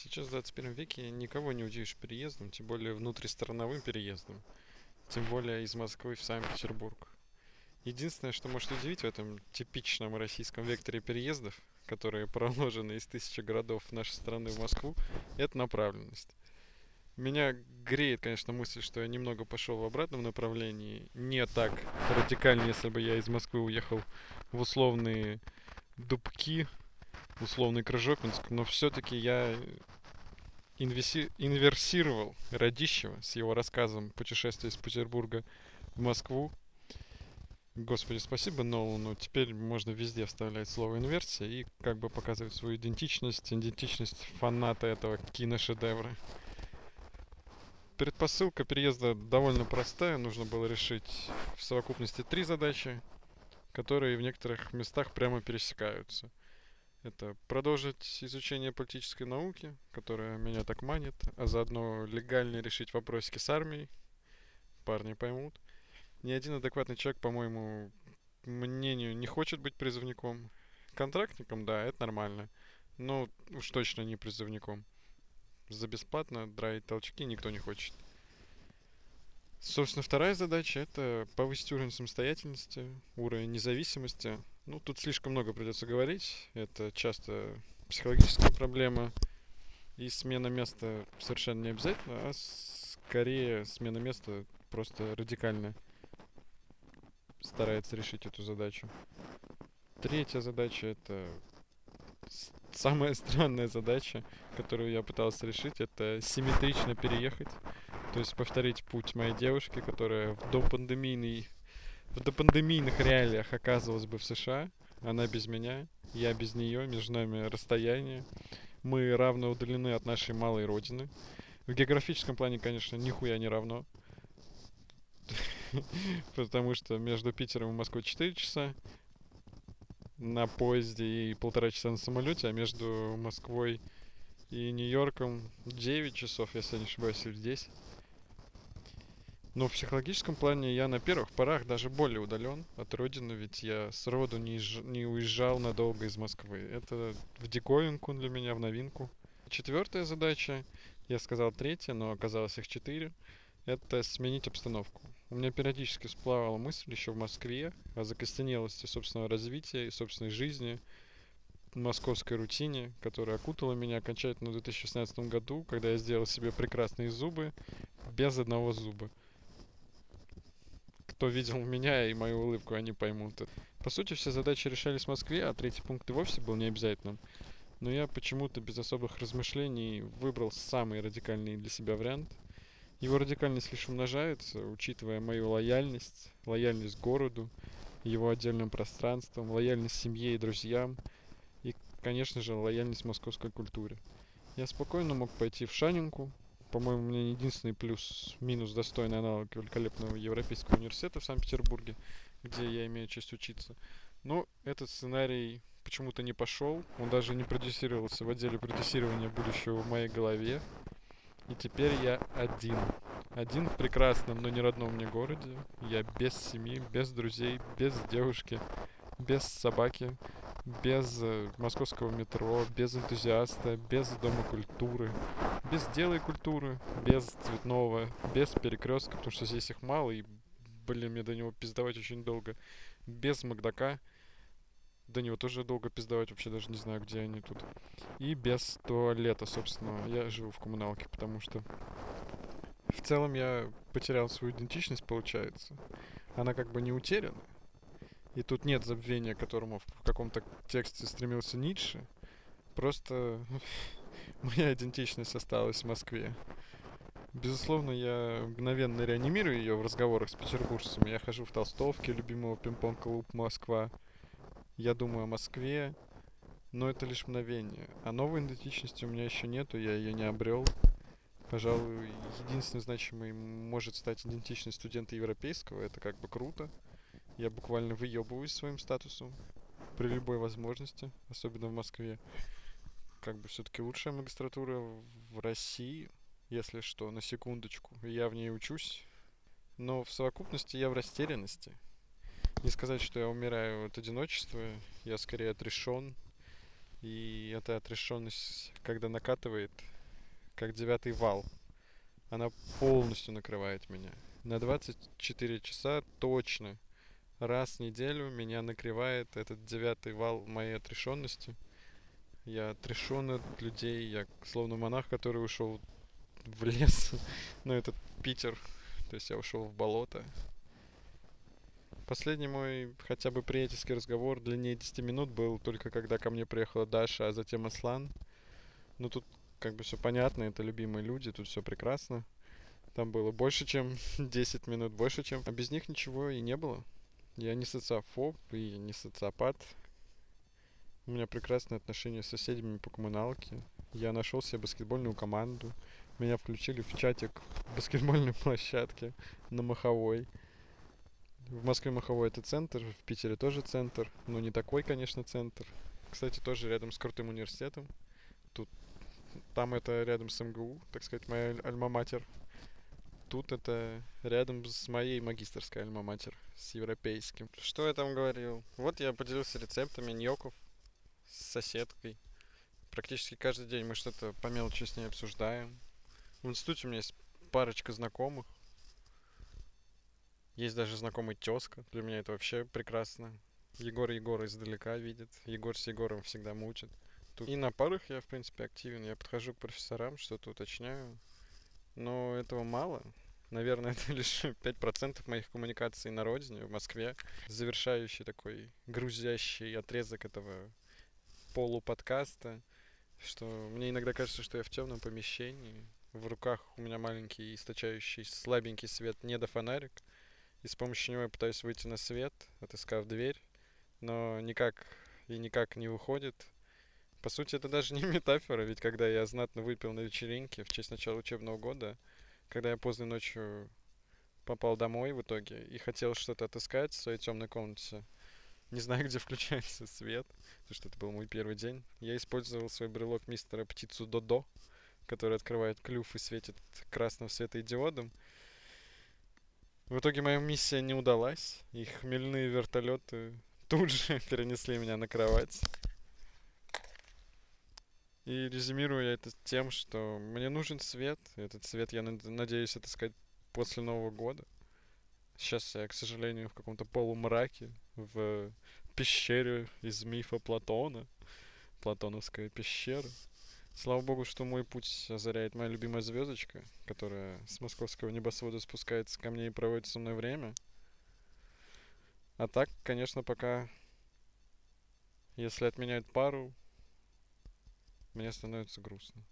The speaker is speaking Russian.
Сейчас в 21 веке никого не удивишь переездом, тем более внутристрановым переездом. Тем более из Москвы в Санкт-Петербург. Единственное, что может удивить в этом типичном российском векторе переездов, которые проложены из тысячи городов нашей страны в Москву, это направленность. Меня греет, конечно, мысль, что я немного пошел в обратном направлении. Не так радикально, если бы я из Москвы уехал в условные Дубки, условный Крыжопинск, но все-таки я инвеси... инверсировал Радищева с его рассказом путешествия из Петербурга в Москву. Господи, спасибо Нолану. Теперь можно везде вставлять слово инверсия и как бы показывать свою идентичность, идентичность фаната этого киношедевра. Предпосылка переезда довольно простая. Нужно было решить в совокупности три задачи, которые в некоторых местах прямо пересекаются. Это продолжить изучение политической науки, которая меня так манит, а заодно легально решить вопросики с армией. Парни поймут. Ни один адекватный человек, по моему мнению, не хочет быть призывником. Контрактником, да, это нормально. Но уж точно не призывником. За бесплатно драить толчки никто не хочет. Собственно, вторая задача это повысить уровень самостоятельности, уровень независимости. Ну, тут слишком много придется говорить. Это часто психологическая проблема. И смена места совершенно не обязательно, а скорее смена места просто радикально старается решить эту задачу. Третья задача это самая странная задача, которую я пытался решить, это симметрично переехать. То есть повторить путь моей девушки, которая в допандемийный в допандемийных реалиях оказывалась бы в США. Она без меня, я без нее, между нами расстояние. Мы равно удалены от нашей малой родины. В географическом плане, конечно, нихуя не равно. Потому что между Питером и Москвой 4 часа на поезде и полтора часа на самолете, а между Москвой и Нью-Йорком 9 часов, если не ошибаюсь, или 10. Но в психологическом плане я на первых порах даже более удален от родины, ведь я с роду не, не уезжал надолго из Москвы. Это в диковинку для меня, в новинку. Четвертая задача, я сказал третья, но оказалось их четыре, это сменить обстановку. У меня периодически всплывала мысль еще в Москве о закостенелости собственного развития и собственной жизни, московской рутине, которая окутала меня окончательно в 2016 году, когда я сделал себе прекрасные зубы без одного зуба кто видел меня и мою улыбку, они поймут. По сути, все задачи решались в Москве, а третий пункт и вовсе был необязательным. Но я почему-то без особых размышлений выбрал самый радикальный для себя вариант. Его радикальность лишь умножается, учитывая мою лояльность, лояльность городу, его отдельным пространством, лояльность семье и друзьям и, конечно же, лояльность московской культуре. Я спокойно мог пойти в Шанинку, по-моему, у меня единственный плюс-минус достойный аналог великолепного Европейского университета в Санкт-Петербурге, где я имею честь учиться. Но этот сценарий почему-то не пошел. Он даже не продюсировался в отделе продюсирования будущего в моей голове. И теперь я один. Один в прекрасном, но не родном мне городе. Я без семьи, без друзей, без девушки, без собаки, без э, московского метро, без энтузиаста, без дома культуры, без дела и культуры, без цветного, без перекрестка, потому что здесь их мало, и, блин, мне до него пиздовать очень долго, без Макдака, до него тоже долго пиздовать, вообще даже не знаю, где они тут. И без туалета, собственно. Я живу в коммуналке, потому что в целом я потерял свою идентичность, получается. Она как бы не утеряна, и тут нет забвения, к которому в каком-то тексте стремился Ницше. Просто моя идентичность осталась в Москве. Безусловно, я мгновенно реанимирую ее в разговорах с петербуржцами. Я хожу в толстовке любимого пинг-понг-клуб Москва. Я думаю о Москве, но это лишь мгновение. А новой идентичности у меня еще нету, я ее не обрел. Пожалуй, единственной значимой может стать идентичность студента европейского. Это как бы круто. Я буквально выебываюсь своим статусом при любой возможности, особенно в Москве. Как бы все-таки лучшая магистратура в России, если что, на секундочку. Я в ней учусь. Но в совокупности я в растерянности. Не сказать, что я умираю от одиночества, я скорее отрешен. И эта отрешенность, когда накатывает, как девятый вал, она полностью накрывает меня. На 24 часа точно раз в неделю меня накрывает этот девятый вал моей отрешенности. Я отрешен от людей, я словно монах, который ушел в лес, ну этот Питер, то есть я ушел в болото. Последний мой хотя бы приятельский разговор длиннее 10 минут был только когда ко мне приехала Даша, а затем Аслан. Ну тут как бы все понятно, это любимые люди, тут все прекрасно. Там было больше, чем 10 минут, больше, чем... А без них ничего и не было. Я не социофоб и не социопат. У меня прекрасные отношения с соседями по коммуналке. Я нашел себе баскетбольную команду. Меня включили в чатик баскетбольной площадки на Маховой. В Москве Маховой это центр, в Питере тоже центр, но не такой, конечно, центр. Кстати, тоже рядом с крутым университетом. Тут, там это рядом с МГУ, так сказать, моя альма-матер. Тут это рядом с моей магистрской альма-матер, с европейским. Что я там говорил? Вот я поделился рецептами ньоков с соседкой. Практически каждый день мы что-то по мелочи с ней обсуждаем. В институте у меня есть парочка знакомых. Есть даже знакомый тезка. Для меня это вообще прекрасно. Егор Егора издалека видит. Егор с Егором всегда мучит. Тут... И на парах я, в принципе, активен. Я подхожу к профессорам, что-то уточняю. Но этого мало. Наверное, это лишь 5% моих коммуникаций на родине, в Москве. Завершающий такой грузящий отрезок этого полуподкаста. Что мне иногда кажется, что я в темном помещении, в руках у меня маленький источающий слабенький свет недофонарик, и с помощью него я пытаюсь выйти на свет, отыскав дверь, но никак и никак не выходит. По сути, это даже не метафора, ведь когда я знатно выпил на вечеринке в честь начала учебного года, когда я поздно ночью попал домой в итоге и хотел что-то отыскать в своей темной комнате, не знаю, где включается свет, потому что это был мой первый день, я использовал свой брелок мистера Птицу Додо, который открывает клюв и светит красным светодиодом. В итоге моя миссия не удалась. И хмельные вертолеты тут же перенесли меня на кровать. И резюмирую я это тем, что мне нужен свет. Этот свет я надеюсь отыскать после Нового года. Сейчас я, к сожалению, в каком-то полумраке, в пещере из мифа Платона. Платоновская пещера. Слава богу, что мой путь озаряет моя любимая звездочка, которая с московского небосвода спускается ко мне и проводит со мной время. А так, конечно, пока, если отменяют пару, мне становится грустно.